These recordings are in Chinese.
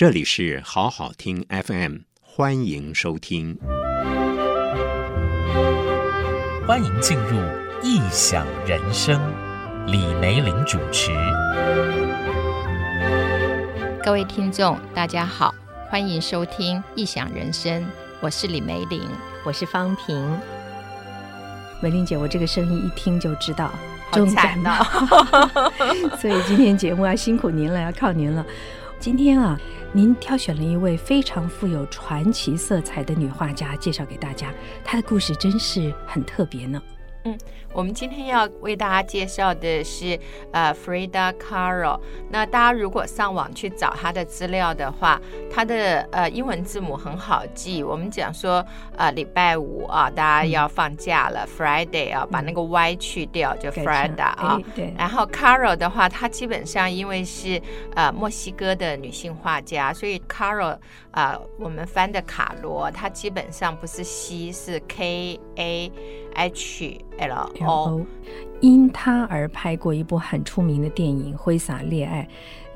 这里是好好听 FM，欢迎收听，欢迎进入异想人生，李梅玲主持。各位听众，大家好，欢迎收听异想人生，我是李梅玲，我是方平。梅玲姐，我这个声音一听就知道。好惨的，所以今天节目要辛苦您了，要靠您了。今天啊，您挑选了一位非常富有传奇色彩的女画家，介绍给大家。她的故事真是很特别呢。嗯，我们今天要为大家介绍的是呃，Frida Kahlo。那大家如果上网去找她的资料的话，她的呃英文字母很好记。我们讲说呃礼拜五啊，大家要放假了，嗯，Friday 啊，把那个 Y 去掉，就 Frida 啊。对。然后 Kahlo 的话，她基本上因为是呃墨西哥的女性画家，所以 Kahlo 啊，呃，我们翻的卡罗，它基本上不是 C，是 K A。H L O，因他而拍过一部很出名的电影《挥洒恋爱》，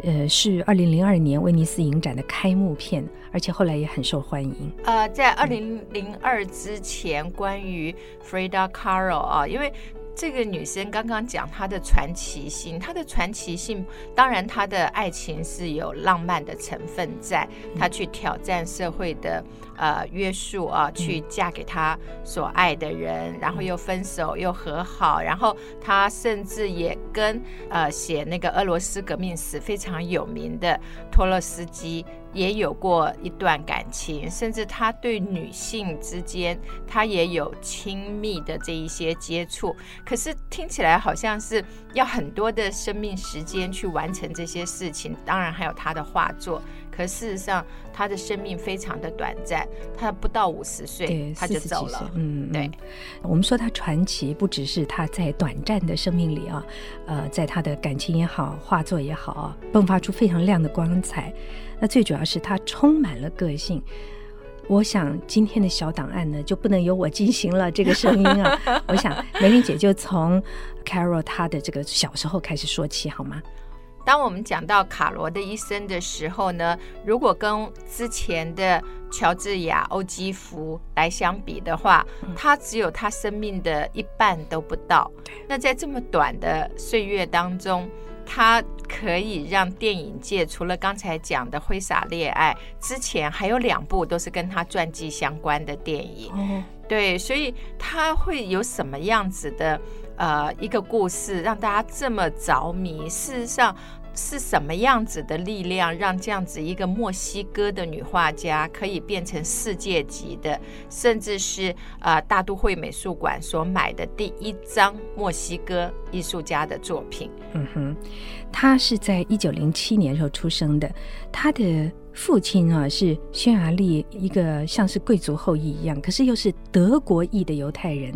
呃，是二零零二年威尼斯影展的开幕片，而且后来也很受欢迎。呃，在二零零二之前，关于 Frida Kahlo 啊，因为。这个女生刚刚讲她的传奇性，她的传奇性，当然她的爱情是有浪漫的成分在，她去挑战社会的呃约束啊，去嫁给她所爱的人，然后又分手又和好，然后她甚至也跟呃写那个俄罗斯革命史非常有名的托洛斯基。也有过一段感情，甚至他对女性之间，他也有亲密的这一些接触。可是听起来好像是要很多的生命时间去完成这些事情。当然还有他的画作，可事实上他的生命非常的短暂，他不到五十岁他就走了。嗯，对。我们说他传奇，不只是他在短暂的生命里啊，呃，在他的感情也好，画作也好啊，迸发出非常亮的光彩。那最主要是他充满了个性。我想今天的小档案呢，就不能由我进行了这个声音啊。我想梅玲姐就从 Carol 她的这个小时候开始说起好吗？当我们讲到卡罗的一生的时候呢，如果跟之前的乔治亚、欧基福来相比的话，他只有他生命的一半都不到。那在这么短的岁月当中，他可以让电影界除了刚才讲的《挥洒恋爱》之前，还有两部都是跟他传记相关的电影。哦，对，所以他会有什么样子的呃一个故事，让大家这么着迷？事实上。是什么样子的力量，让这样子一个墨西哥的女画家可以变成世界级的，甚至是呃大都会美术馆所买的第一张墨西哥艺术家的作品？嗯哼，她是在一九零七年时候出生的，她的父亲啊是匈牙利一个像是贵族后裔一样，可是又是德国裔的犹太人，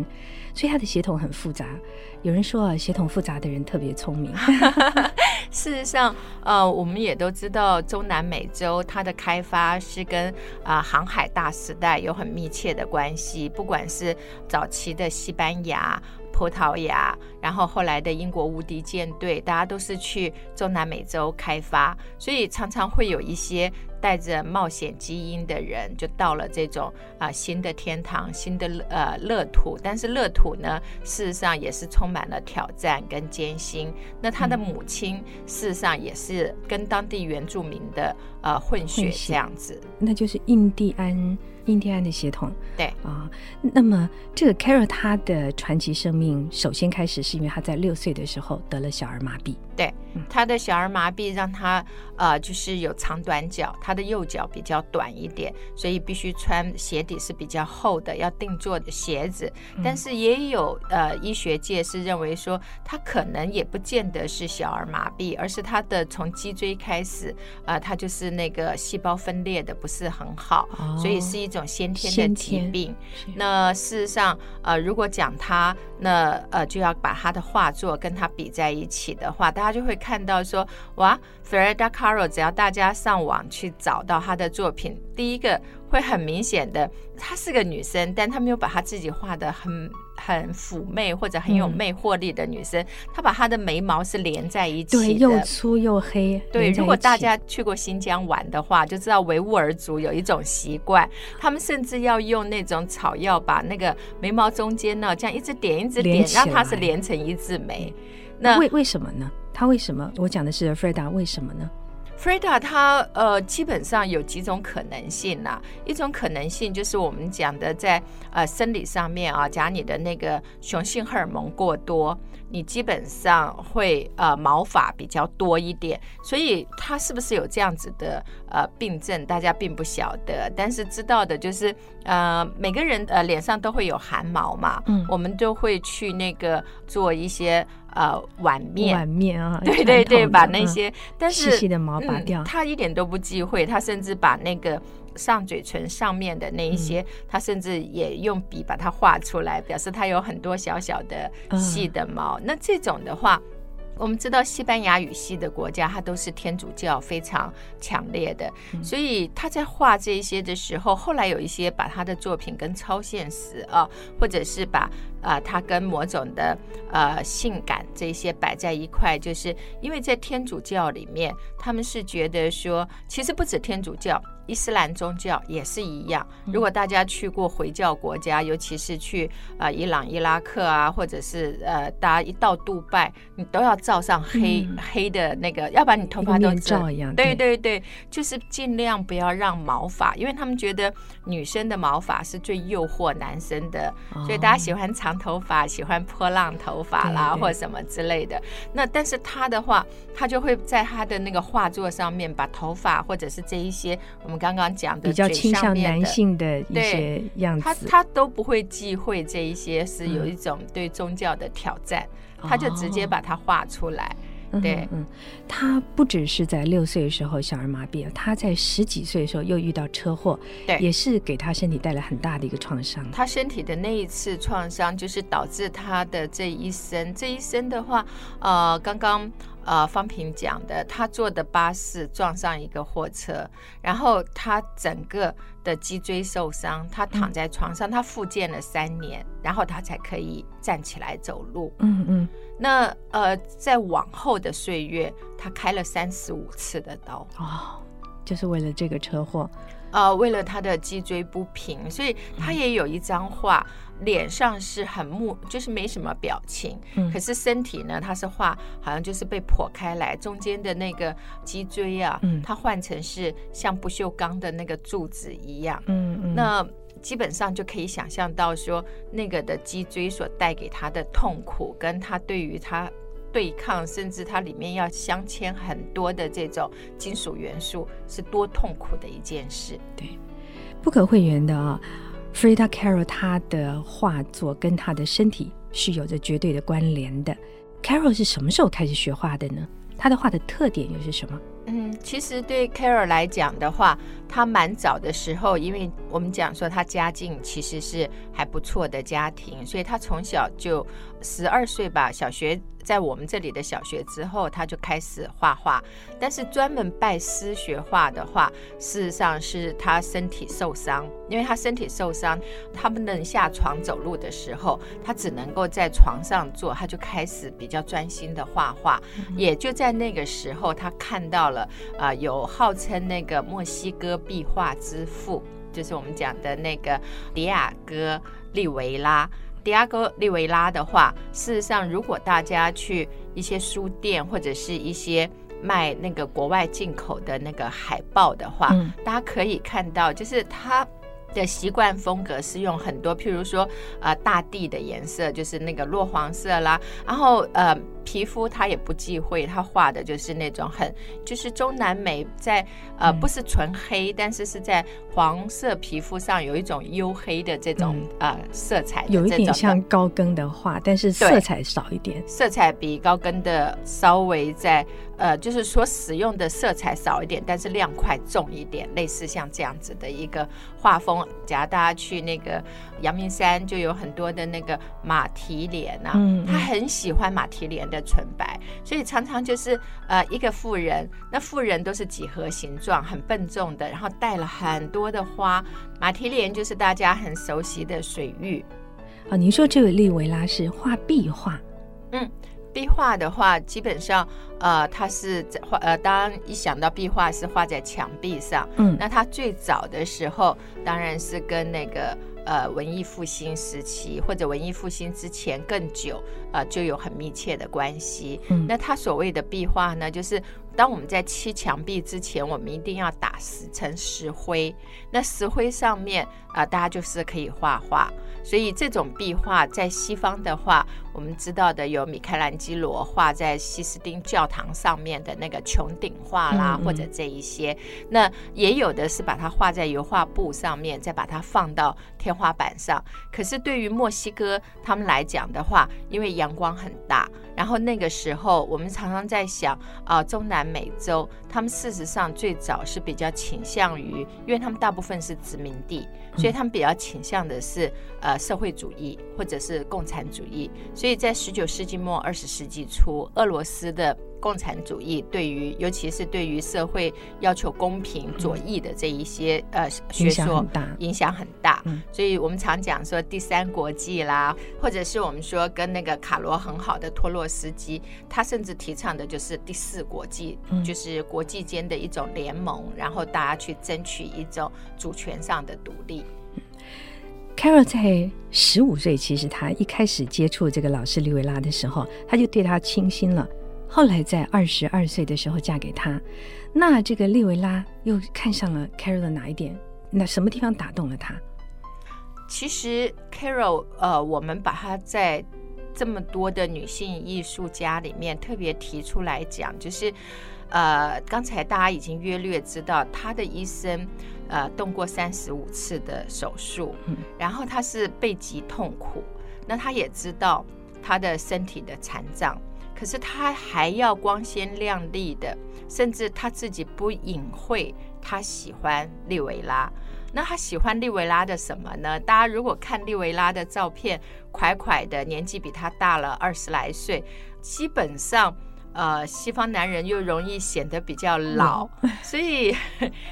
所以她的血统很复杂。有人说啊，血统复杂的人特别聪明。事实上，呃，我们也都知道，中南美洲它的开发是跟啊、航海大时代有很密切的关系。不管是早期的西班牙、葡萄牙，然后后来的英国无敌舰队，大家都是去中南美洲开发，所以常常会有一些。带着冒险基因的人，就到了这种啊、呃、新的天堂、新的呃乐土。但是乐土呢，事实上也是充满了挑战跟艰辛。那他的母亲，事实上也是跟当地原住民的呃混血这样子，那就是印第安。印第安的血统，对啊，那么这个 Kahlo 他的传奇生命，首先开始是因为他在六岁的时候得了小儿麻痹。对，他的小儿麻痹让他呃，就是有长短脚，他的右脚比较短一点，所以必须穿鞋底是比较厚的，要定做的鞋子。但是也有呃，医学界是认为说，他可能也不见得是小儿麻痹，而是他的从脊椎开始啊、呃，他就是那个细胞分裂的不是很好，哦、所以是一种。先天的疾病，那事实上，呃，如果讲他，那呃，就要把他的画作跟他比在一起的话，大家就会看到说，哇，Frida Kahlo，只要大家上网去找到她的作品，第一个会很明显的，她是个女生，但她没有把她自己画的很很妩媚或者很有魅惑力的女生，她、嗯、把她的眉毛是连在一起的，对，又粗又黑。对，如果大家去过新疆玩的话，就知道维吾尔族有一种习惯，他们甚至要用那种草药把那个眉毛中间呢，这样一直点一直点，让它是连成一字眉。那为为什么呢？他为什么？我讲的是 Frida，为什么呢？Frida 他呃基本上有几种可能性啦、一种可能性就是我们讲的在呃生理上面啊，假如你的那个雄性荷尔蒙过多，你基本上会呃毛发比较多一点，所以他是不是有这样子的呃病症，大家并不晓得，但是知道的就是呃每个人呃脸上都会有汗毛嘛，嗯，我们都会去那个做一些。呃，碗面，碗面啊，对对对，把那些，嗯、但是细细的毛拔掉，嗯，他一点都不忌讳，他甚至把那个上嘴唇上面的那一些，嗯、他甚至也用笔把它画出来，表示他有很多小小的细的毛。嗯、那这种的话。我们知道西班牙语系的国家，它都是天主教非常强烈的，所以他在画这些的时候，后来有一些把他的作品跟超现实啊，或者是把啊他跟某种的呃性感这些摆在一块，就是因为在天主教里面，他们是觉得说，其实不止天主教。伊斯兰宗教也是一样。如果大家去过回教国家，尤其是去啊、呃、伊朗、伊拉克啊，或者是呃，大家一到杜拜，你都要罩上黑、嗯、黑的那个，要不然你头发都罩一样。对对对，就是尽量不要让毛发，因为他们觉得女生的毛发是最诱惑男生的，哦、所以大家喜欢长头发，喜欢波浪头发啦，或者什么之类的。那但是他的话，他就会在他的那个画作上面把头发或者是这一些我们。刚刚讲的比较倾向男性的一些样子，他他都不会忌讳这一些，是有一种对宗教的挑战，嗯、他就直接把它画出来。哦、对，嗯，他不只是在六岁的时候小儿麻痹了，他在十几岁的时候又遇到车祸，对，也是给他身体带来很大的一个创伤。他身体的那一次创伤，就是导致他的这一生，这一生的话，呃，刚刚。呃，方平讲的，他坐的巴士撞上一个货车，然后他整个的脊椎受伤，他躺在床上，他复健了三年，然后他才可以站起来走路。嗯嗯。那呃，在往后的岁月，他开了三十五次的刀。哦，就是为了这个车祸。呃，为了他的脊椎不平，所以他也有一张画，脸上是很木，就是没什么表情。嗯，可是身体呢，他是画好像就是被剖开来，中间的那个脊椎啊，嗯，他换成是像不锈钢的那个柱子一样。嗯嗯，那基本上就可以想象到说，那个的脊椎所带给他的痛苦，跟他对于他。对抗，甚至它里面要镶嵌很多的这种金属元素，是多痛苦的一件事。对，不可讳言的啊，Frida Kahlo 她的画作跟她的身体是有着绝对的关联的。Kahlo 是什么时候开始学画的呢？她的画的特点又是什么？嗯，其实对 Kahlo 来讲的话，她蛮早的时候，因为我们讲说她家境其实是还不错的家庭，所以她从小就十二岁吧，小学。在我们这里的小学之后，他就开始画画。但是专门拜师学画的话，事实上是他身体受伤，因为他身体受伤，他不能下床走路的时候，他只能够在床上坐，他就开始比较专心的画画。也就在那个时候，他看到了啊、呃，有号称那个墨西哥壁画之父，就是我们讲的那个迪亚哥·利维拉。迪亚哥·利维拉的话，事实上，如果大家去一些书店或者是一些卖那个国外进口的那个海报的话，嗯、大家可以看到，就是他的习惯风格是用很多，譬如说，呃，大地的颜色，就是那个落黄色啦，然后呃。皮肤他也不忌讳，他画的就是那种很，就是中南美在呃不是纯黑，但是是在黄色皮肤上有一种黝黑的这种、嗯、呃色彩，有一点像高更的画，但是色彩少一点，色彩比高更的稍微在呃就是所使用的色彩少一点，但是亮块重一点，类似像这样子的一个画风。假如大家去那个阳明山，就有很多的那个马蹄莲啊，嗯嗯他很喜欢马蹄莲的。的纯白，所以常常就是呃一个妇人，那妇人都是几何形状，很笨重的，然后带了很多的花。马蹄莲就是大家很熟悉的水玉。啊，您说这位利维拉是画壁画？嗯。壁画的话，基本上，呃，它是在画，呃，当一想到壁画是画在墙壁上，嗯，那它最早的时候，当然是跟那个呃文艺复兴时期或者文艺复兴之前更久，呃，就有很密切的关系。嗯，那他所谓的壁画呢，就是。当我们在砌墙壁之前，我们一定要打石成石灰。那石灰上面啊、呃，大家就是可以画画。所以这种壁画在西方的话，我们知道的有米开朗基罗画在西斯丁教堂上面的那个穹顶画啦，嗯嗯或者这一些。那也有的是把它画在油画布上面，再把它放到天花板上。可是对于墨西哥他们来讲的话，因为阳光很大，然后那个时候我们常常在想啊、呃，中南。美洲，他们事实上最早是比较倾向于，因为他们大部分是殖民地，所以他们比较倾向的是呃社会主义或者是共产主义。所以在十九世纪末二十世纪初，俄罗斯的。共产主义对于，尤其是对于社会要求公平、左翼的这一些呃学说，影响很大。所以我们常讲说第三国际啦，或者是我们说跟那个卡罗很好的托洛斯基，他甚至提倡的就是第四国际，就是国际间的一种联盟，然后大家去争取一种主权上的独立。Carol 在十五岁，其实他一开始接触这个老师利维拉的时候，他就对他倾心了。后来在二十二岁的时候嫁给他，那这个利维拉又看上了 Carol 的哪一点？那什么地方打动了他？其实 Carol，呃，我们把她在这么多的女性艺术家里面特别提出来讲，就是，呃，刚才大家已经约略知道，她的一生，呃，动过三十五次的手术，嗯，然后她是背脊痛苦，那她也知道她的身体的残障。可是他还要光鲜亮丽的，甚至他自己不隐晦，他喜欢利维拉。那他喜欢利维拉的什么呢？大家如果看利维拉的照片，快快的，年纪比他大了二十来岁，基本上，呃，西方男人又容易显得比较老，所以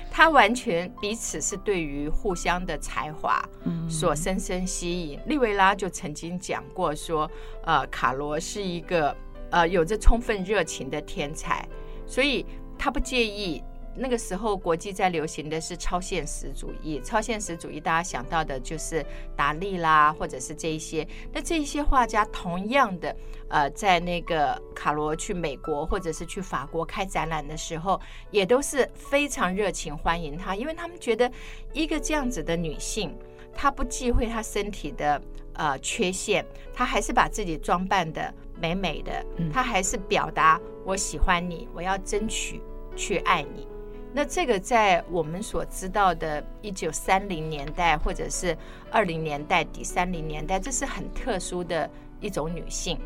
他完全彼此是对于互相的才华所深深吸引。利维拉就曾经讲过说，呃，卡罗是一个。呃，有着充分热情的天才，所以他不介意。那个时候，国际在流行的是超现实主义。超现实主义，大家想到的就是达利啦，或者是这一些。那这一些画家，同样的，呃，在那个卡罗去美国或者是去法国开展览的时候，也都是非常热情欢迎他，因为他们觉得一个这样子的女性，她不忌讳她身体的呃缺陷，她还是把自己装扮的。美美的，他还是表达我喜欢你，我要争取去爱你。那这个在我们所知道的一九三零年代或者是二零年代底三零年代，这是很特殊的一种女性，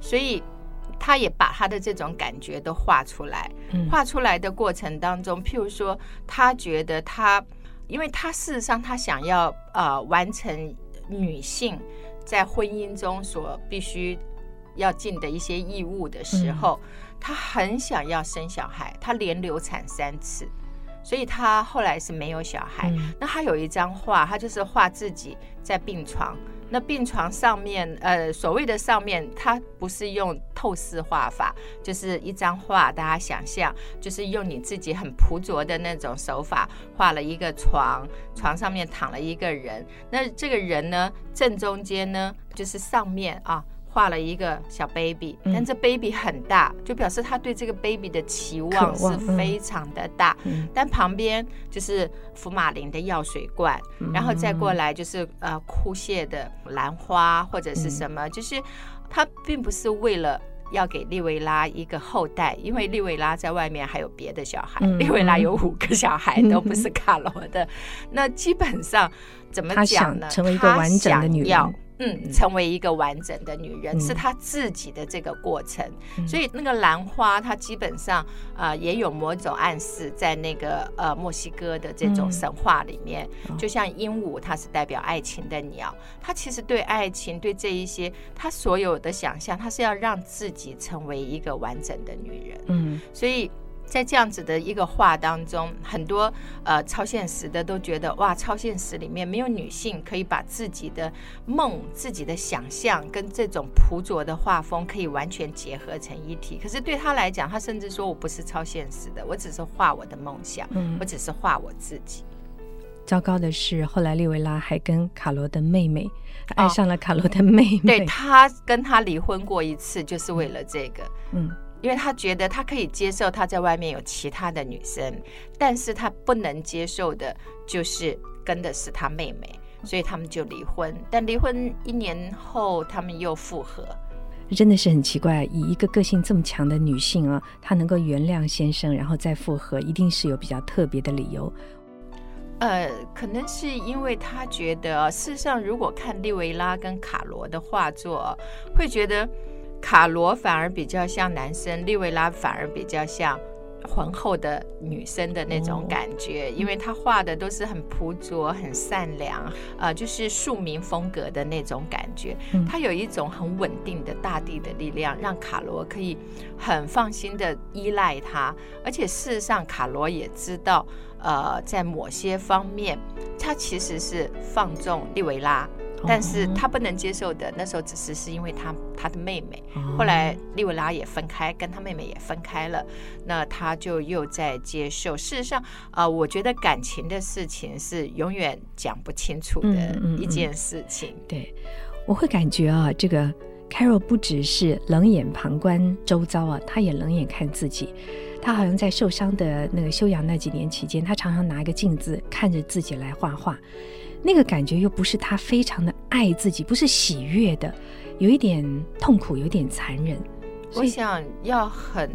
所以她也把她的这种感觉都画出来。画出来的过程当中，譬如说，她觉得她，因为她事实上她想要呃完成女性在婚姻中所必须。要尽的一些义务的时候，他很想要生小孩，他连流产三次，所以他后来是没有小孩。那他有一张画，他就是画自己在病床，那病床上面，呃，所谓的上面，他不是用透视画法，就是一张画，大家想象，就是用你自己很朴拙的那种手法画了一个床，床上面躺了一个人，那这个人呢，正中间呢，就是上面啊。画了一个小 baby，但这 baby 很大，就表示他对这个 baby 的期望是非常的大。但旁边就是福马林的药水罐，然后再过来就是呃枯谢的兰花或者是什么，就是他并不是为了要给利维拉一个后代，因为利维拉在外面还有别的小孩，利维拉有五个小孩都不是卡罗的。那基本上怎么讲呢？成为一个完整的女人。嗯，成为一个完整的女人，嗯、是她自己的这个过程。嗯、所以那个兰花，它基本上呃也有某种暗示，在那个呃墨西哥的这种神话里面，嗯、就像鹦鹉，它是代表爱情的鸟，它其实对爱情，对这一些，它所有的想象，它是要让自己成为一个完整的女人。嗯，所以。在这样子的一个画当中，很多呃超现实的都觉得哇，超现实里面没有女性可以把自己的梦、自己的想象跟这种朴拙的画风可以完全结合成一体。可是对他来讲，他甚至说我不是超现实的，我只是画我的梦想，嗯，我只是画我自己。糟糕的是，后来利维拉还跟卡罗的妹妹爱上了卡罗的妹妹，对，他跟他离婚过一次，就是为了这个，嗯。因为他觉得他可以接受他在外面有其他的女生，但是他不能接受的就是跟的是他妹妹，所以他们就离婚。但离婚一年后，他们又复合。真的是很奇怪，以一个个性这么强的女性啊，她能够原谅先生，然后再复合，一定是有比较特别的理由。呃，可能是因为他觉得，事实上，如果看利维拉跟卡罗的画作，会觉得。卡罗反而比较像男生，利维拉反而比较像浑厚的女生的那种感觉，因为她画的都是很朴拙、很善良，呃，就是庶民风格的那种感觉。他有一种很稳定的大地的力量，让卡罗可以很放心的依赖她。而且事实上，卡罗也知道，呃，在某些方面，他其实是放纵利维拉。但是他不能接受的，那时候只是是因为他他的妹妹，后来利维拉也分开，跟他妹妹也分开了，那他就又在接受。事实上，啊、呃，我觉得感情的事情是永远讲不清楚的一件事情。嗯嗯嗯、对，我会感觉啊，这个 Carol 不只是冷眼旁观周遭啊，他也冷眼看自己。他好像在受伤的那个休养那几年期间，他常常拿一个镜子看着自己来画画。那个感觉又不是他非常的爱自己，不是喜悦的，有一点痛苦，有点残忍。我想要很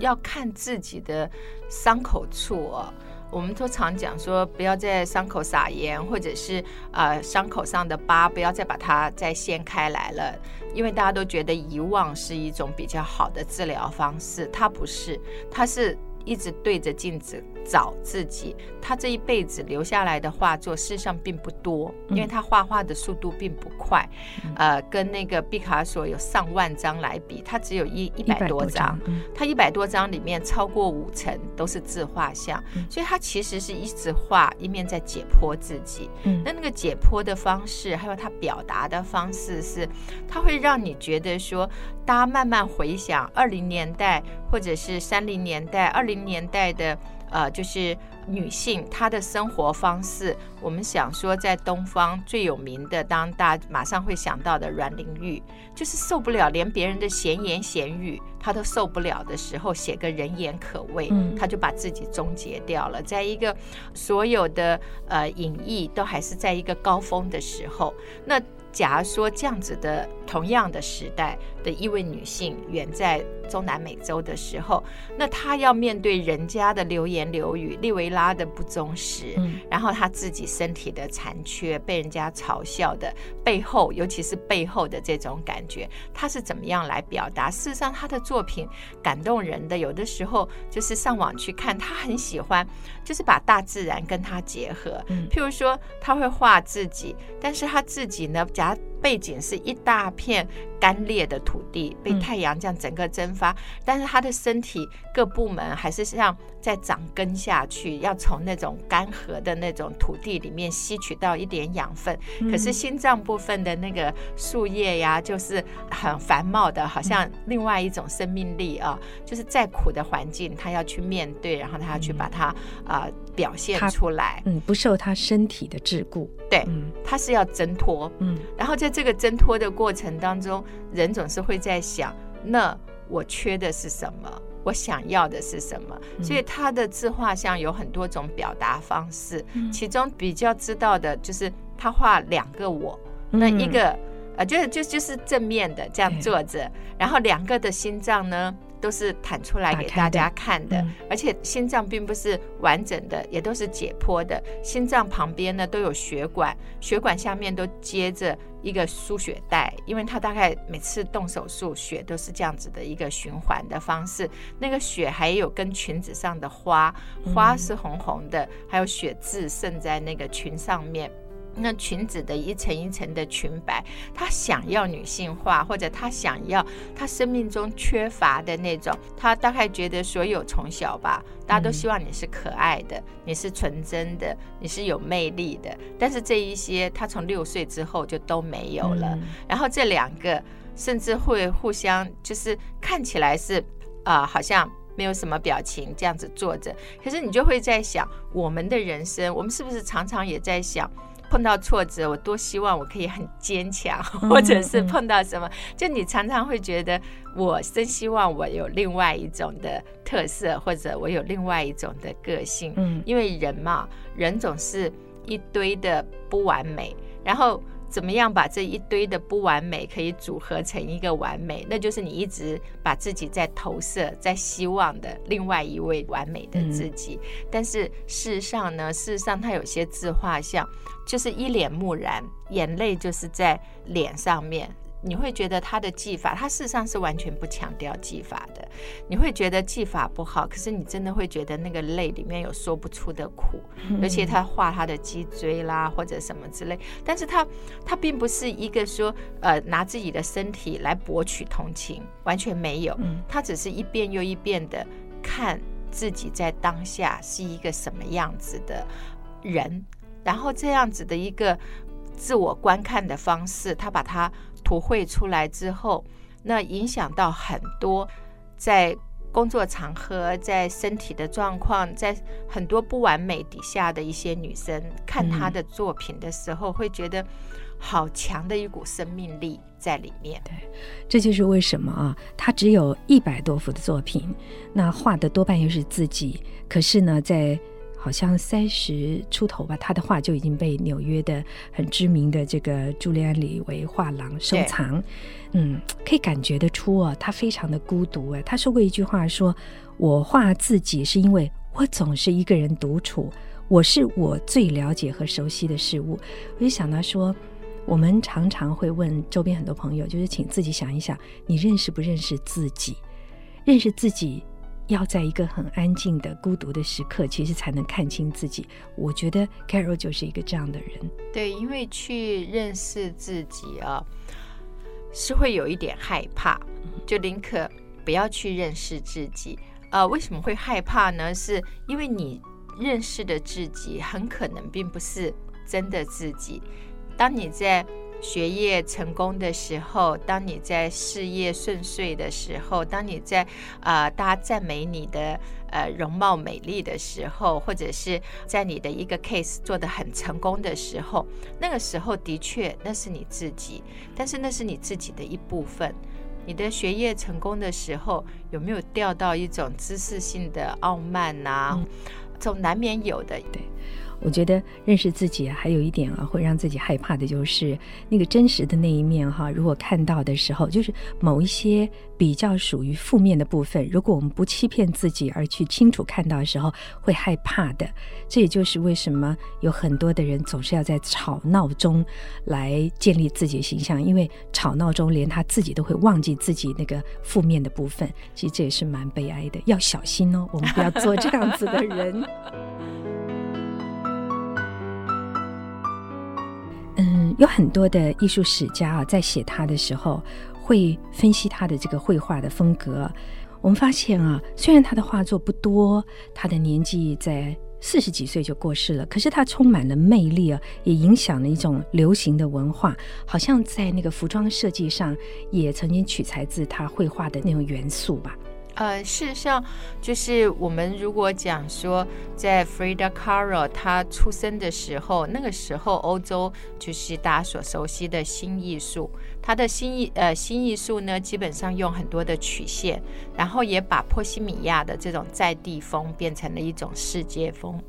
要看自己的伤口处哦。我们都常讲说，不要在伤口撒盐，或者是呃伤口上的疤，不要再把它再掀开来了，因为大家都觉得遗忘是一种比较好的治疗方式，它不是，它是。一直对着镜子找自己，他这一辈子留下来的画作事实上并不多，因为他画画的速度并不快，嗯、呃，跟那个毕卡索有上万张来比，他只有一一百多张，他一百多张里面超过五成都是自画像，嗯、所以他其实是一直画，一面在解剖自己。嗯、那那个解剖的方式，还有他表达的方式是，他会让你觉得说，大家慢慢回想二零年代或者是三零年代、二零。年代的呃，就是女性她的生活方式，我们想说在东方最有名的，当大家马上会想到的阮玲玉，就是受不了连别人的闲言闲语她都受不了的时候，写个人言可畏，她就把自己终结掉了。在一个所有的呃影艺都还是在一个高峰的时候，那。假如说这样子的同样的时代的一位女性远在中南美洲的时候，那她要面对人家的流言流语，利维拉的不忠实，嗯、然后她自己身体的残缺，被人家嘲笑的背后，尤其是背后的这种感觉，她是怎么样来表达？事实上，她的作品感动人的，有的时候就是上网去看，她很喜欢，就是把大自然跟她结合。嗯、譬如说，她会画自己，但是她自己呢，假背景是一大片干裂的土地，被太阳这样整个蒸发，但是他的身体各部门还是像在长根下去，要从那种干涸的那种土地里面吸取到一点养分。可是心脏部分的那个树叶呀，就是很繁茂的，好像另外一种生命力啊，就是再苦的环境，他要去面对，然后他要去把它啊表现出来。嗯，不受他身体的桎梏。对，他是要挣脱。嗯，然后在这个挣脱的过程当中，人总是会在想：那我缺的是什么？我想要的是什么？所以他的自画像有很多种表达方式，其中比较知道的就是他画两个我，那一个呃，就是就就是正面的这样坐着，然后两个的心脏呢都是坦出来给大家看的，嗯、而且心脏并不是完整的，也都是解剖的。心脏旁边呢都有血管，血管下面都接着一个输血带，因为它大概每次动手术，血都是这样子的一个循环的方式。那个血还有跟裙子上的花，花是红红的，还有血渍渗在那个裙上面。那裙子的一层一层的裙摆，他想要女性化，或者他想要他生命中缺乏的那种。他大概觉得所有从小吧，大家都希望你是可爱的，你是纯真的，你是有魅力的。但是这一些，他从六岁之后就都没有了。然后这两个甚至会互相，就是看起来是啊、呃，好像没有什么表情这样子坐着。可是你就会在想，我们的人生，我们是不是常常也在想？碰到挫折，我多希望我可以很坚强，或者是碰到什么，就你常常会觉得，我真希望我有另外一种的特色，或者我有另外一种的个性。嗯，因为人嘛，人总是一堆的不完美，然后。怎么样把这一堆的不完美可以组合成一个完美？那就是你一直把自己在投射，在希望的另外一位完美的自己。嗯、但是事实上呢，事实上他有些自画像，就是一脸木然，眼泪就是在脸上面。你会觉得他的技法，他事实上是完全不强调技法的。你会觉得技法不好，可是你真的会觉得那个泪里面有说不出的苦。而且他画他的脊椎啦，或者什么之类。但是他他并不是一个说呃拿自己的身体来博取同情，完全没有。他只是一遍又一遍的看自己在当下是一个什么样子的人，然后这样子的一个自我观看的方式，他把它。图绘出来之后，那影响到很多在工作场合、在身体的状况、在很多不完美底下的一些女生，看她的作品的时候，会觉得好强的一股生命力在里面。对，这就是为什么啊，她只有一百多幅的作品，那画的多半又是自己，可是呢，在好像三十出头吧，他的画就已经被纽约的很知名的这个朱利安·李维画廊收藏。嗯，可以感觉得出哦，他非常的孤独哎。他说过一句话说，说我画自己是因为我总是一个人独处，我是我最了解和熟悉的事物。我就想到说，我们常常会问周边很多朋友，就是请自己想一想，你认识不认识自己？认识自己。要在一个很安静的、孤独的时刻，其实才能看清自己。我觉得 Carol 就是一个这样的人。对，因为去认识自己啊，是会有一点害怕，就宁可不要去认识自己。呃，为什么会害怕呢？是因为你认识的自己，很可能并不是真的自己。当你在学业成功的时候，当你在事业顺遂的时候，当你在啊、呃，大家赞美你的呃容貌美丽的时候，或者是在你的一个 case 做得很成功的时候，那个时候的确那是你自己，但是那是你自己的一部分。你的学业成功的时候，有没有掉到一种知识性的傲慢呐、这种难免有的，对。我觉得认识自己还有一点啊，会让自己害怕的，就是那个真实的那一面哈。如果看到的时候，就是某一些比较属于负面的部分，如果我们不欺骗自己而去清楚看到的时候，会害怕的。这也就是为什么有很多的人总是要在吵闹中来建立自己的形象，因为吵闹中连他自己都会忘记自己那个负面的部分。其实这也是蛮悲哀的，要小心哦，我们不要做这样子的人。嗯，有很多的艺术史家啊，在写他的时候，会分析他的这个绘画的风格。我们发现啊，虽然他的画作不多，他的年纪在四十几岁就过世了，可是他充满了魅力啊，也影响了一种流行的文化，好像在那个服装设计上，也曾经取材自他绘画的那种元素吧。呃，事实上，就是我们如果讲说，在 Frida Kahlo 她出生的时候，那个时候欧洲就是大家所熟悉的新艺术，它的新艺呃新艺术呢，基本上用很多的曲线，然后也把波西米亚的这种在地风变成了一种世界风。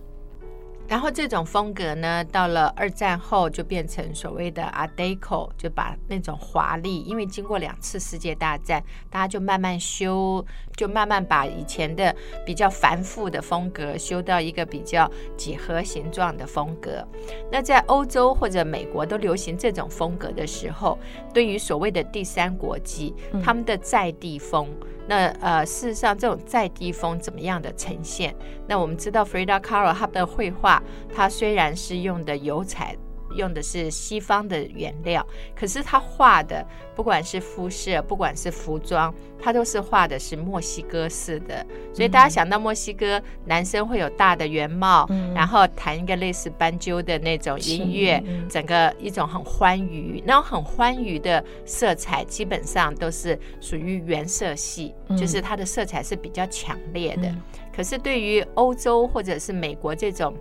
然后这种风格呢，到了二战后就变成所谓的 Art Deco，就把那种华丽，因为经过两次世界大战，大家就慢慢修，就慢慢把以前的比较繁复的风格修到一个比较几何形状的风格。那在欧洲或者美国都流行这种风格的时候，对于所谓的第三国际，他们的在地风。那呃，事实上，这种再低峰怎么样的呈现？那我们知道，Frida Kahlo 他的绘画，他虽然是用的油彩。用的是西方的原料，可是他画的不管是肤色，不管是服装，他都是画的是墨西哥式的。所以大家想到墨西哥男生会有大的圆帽，嗯、然后弹一个类似斑鸠的那种音乐，嗯、整个一种很欢愉，那种很欢愉的色彩，基本上都是属于原色系，嗯、就是它的色彩是比较强烈的。嗯、可是对于欧洲或者是美国这种。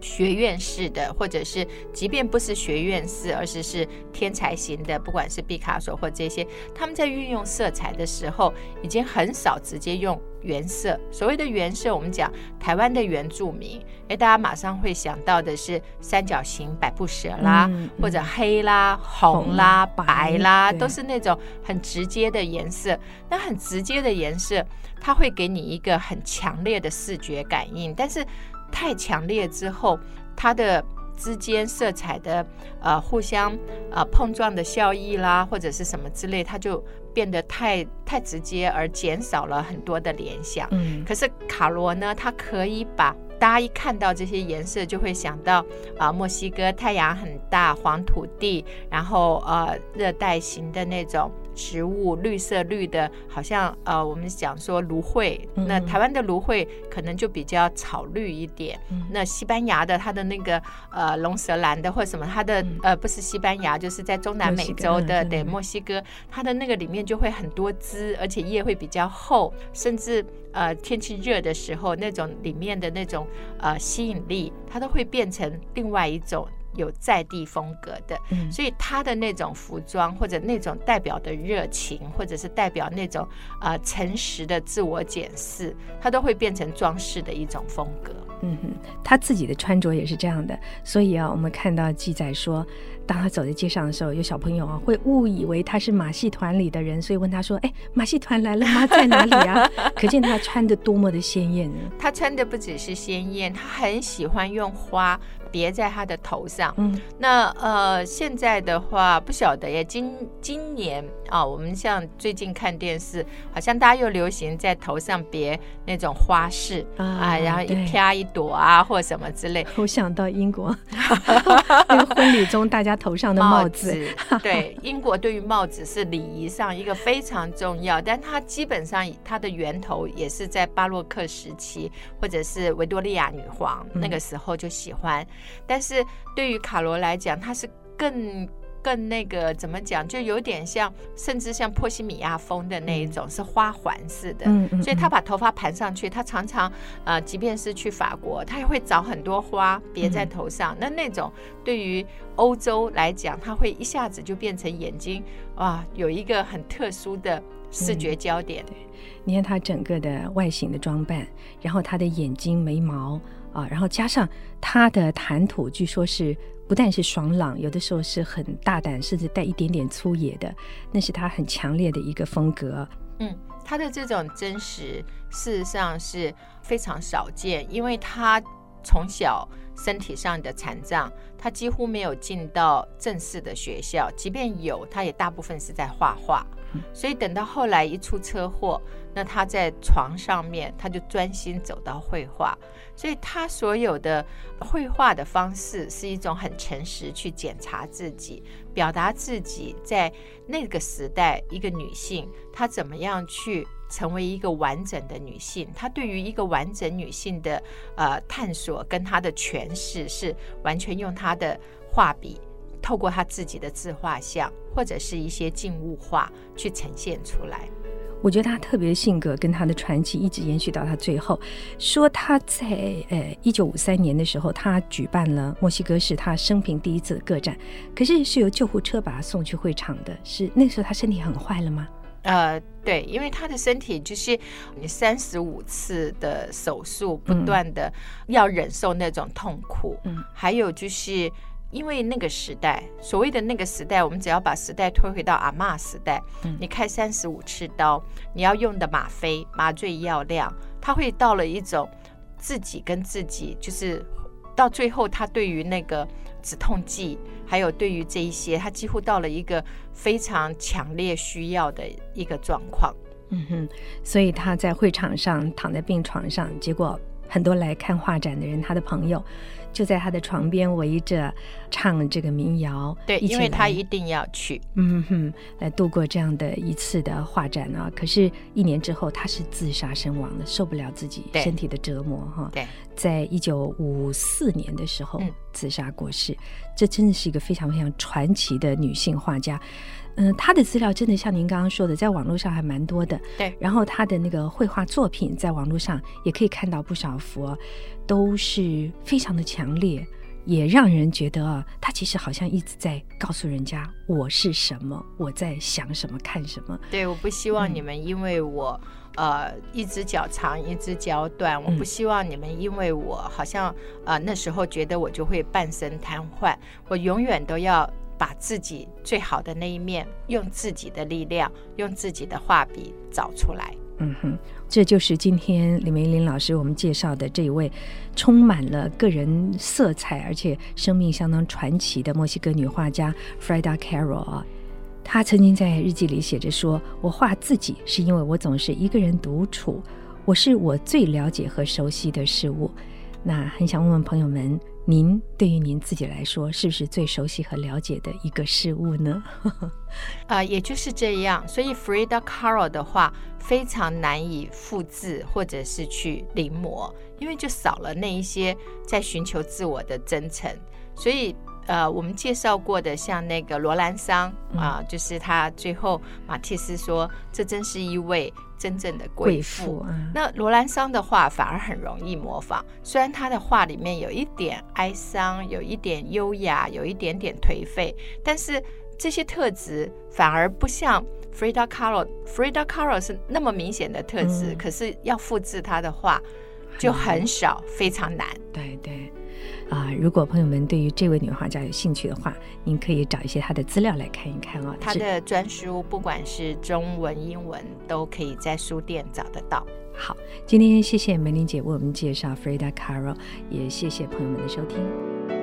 学院式的，或者是即便不是学院式，而是是天才型的，不管是毕卡索或这些，他们在运用色彩的时候，已经很少直接用原色。所谓的原色，我们讲台湾的原住民，诶，大家马上会想到的是三角形百步蛇啦，或者黑啦、红啦、红白啦，都是那种很直接的颜色。那很直接的颜色，它会给你一个很强烈的视觉感应，但是。太强烈之后，它的之间色彩的呃互相呃碰撞的效益啦，或者是什么之类，它就变得太太直接，而减少了很多的联想。嗯，可是卡罗呢，它可以把大家一看到这些颜色，就会想到啊、呃，墨西哥太阳很大，黄土地，然后呃热带型的那种。植物绿色绿的，好像呃，我们讲说芦荟，那台湾的芦荟可能就比较草绿一点。嗯、那西班牙的它的那个呃龙舌兰的或什么，它的呃不是西班牙，就是在中南美洲的对墨西哥，它的那个里面就会很多汁，而且叶会比较厚，甚至呃天气热的时候，那种里面的那种呃吸引力，它都会变成另外一种。有在地风格的，嗯所以他的那种服装或者那种代表的热情，或者是代表那种呃诚实的自我检视，他都会变成装饰的一种风格。嗯哼，他自己的穿着也是这样的，所以啊，我们看到记载说，当他走在街上的时候，有小朋友啊会误以为他是马戏团里的人，所以问他说：“哎，马戏团来了吗？在哪里啊？” 可见他穿的多么的鲜艳呢？他穿的不只是鲜艳，他很喜欢用花。别在他的头上。嗯，那呃，现在的话不晓得耶。今今年啊，我们像最近看电视，好像大家又流行在头上别那种花饰啊，啊，然后一啪一朵啊，或什么之类。我想到英国那个婚礼中大家头上的帽子。帽子对，英国对于帽子是礼仪上一个非常重要，但它基本上它的源头也是在巴洛克时期，或者是维多利亚女皇那个时候就喜欢。但是对于卡罗来讲，他是更更那个怎么讲，就有点像，甚至像波西米亚风的那一种，嗯、是花环似的。嗯嗯、所以他把头发盘上去，他常常呃，即便是去法国，他也会找很多花别在头上。嗯、那那种对于欧洲来讲，他会一下子就变成眼睛哇，有一个很特殊的视觉焦点。嗯、对，你看他整个的外形的装扮，然后他的眼睛眉毛。啊，然后加上他的谈吐，据说是不但是爽朗，有的时候是很大胆，甚至带一点点粗野的，那是他很强烈的一个风格。嗯，他的这种真实，事实上是非常少见，因为他从小身体上的残障，他几乎没有进到正式的学校，即便有，他也大部分是在画画。所以等到后来一出车祸，那他在床上面，他就专心走到绘画。所以他所有的绘画的方式是一种很诚实去检查自己，表达自己在那个时代一个女性，她怎么样去成为一个完整的女性。她对于一个完整女性的呃探索跟她的诠释，是完全用她的画笔。透过他自己的自画像，或者是一些静物画去呈现出来。我觉得他特别的性格跟他的传奇一直延续到他最后。说他在呃一九五三年的时候，他举办了墨西哥是他生平第一次的个展，可是是由救护车把他送去会场的。是那个时候他身体很坏了吗？呃，对，因为他的身体就是你三十五次的手术，不断的要忍受那种痛苦。嗯，还有就是因为那个时代，所谓的那个时代，我们只要把时代推回到阿嬷时代，嗯，你开三十五次刀，你要用的吗啡麻醉药量，他会到了一种自己跟自己，就是到最后，他对于那个。止痛剂，还有对于这一些，他几乎到了一个非常强烈需要的一个状况。嗯哼，所以他在会场上躺在病床上，结果很多来看画展的人，他的朋友。就在他的床边围着唱这个民谣，对，因为他一定要去，嗯哼，来度过这样的一次的画展啊。可是，一年之后他是自杀身亡的，受不了自己身体的折磨哈。对，在一九五四年的时候自杀过世，嗯，这真的是一个非常非常传奇的女性画家。嗯，他的资料真的像您刚刚说的，在网络上还蛮多的。对，然后他的那个绘画作品在网络上也可以看到不少幅，都是非常的强烈，也让人觉得啊，他其实好像一直在告诉人家我是什么，我在想什么，看什么。对，我不希望你们因为我，嗯、呃，一只脚长，一只脚短，我不希望你们因为我好像呃那时候觉得我就会半身瘫痪，我永远都要。把自己最好的那一面，用自己的力量，用自己的画笔找出来。嗯哼，这就是今天李梅林老师我们介绍的这一位，充满了个人色彩，而且生命相当传奇的墨西哥女画家 Frida Kahlo 啊。她曾经在日记里写着说：“我画自己是因为我总是一个人独处，我是我最了解和熟悉的事物。”那很想问问朋友们。您对于您自己来说，是不是最熟悉和了解的一个事物呢？啊、也就是这样。所以 Frida Kahlo 的话非常难以复制或者是去临摹，因为就少了那一些在寻求自我的真诚。所以，呃，我们介绍过的像那个罗兰桑啊、呃，就是他最后马蒂斯说，这真是一位。真正的贵妇，那罗兰桑的画反而很容易模仿。虽然他的画里面有一点哀伤，有一点优雅，有一点点颓废，但是这些特质反而不像 Frida Kahlo。Frida Kahlo 是那么明显的特质，嗯、可是要复制他的画就很少，嗯、非常难。对对。啊、呃，如果朋友们对于这位女画家有兴趣的话，您可以找一些她的资料来看一看啊、哦。她的专书，不管是中文、英文，都可以在书店找得到。好，今天谢谢梅玲姐为我们介绍 Frida Kahlo，也谢谢朋友们的收听。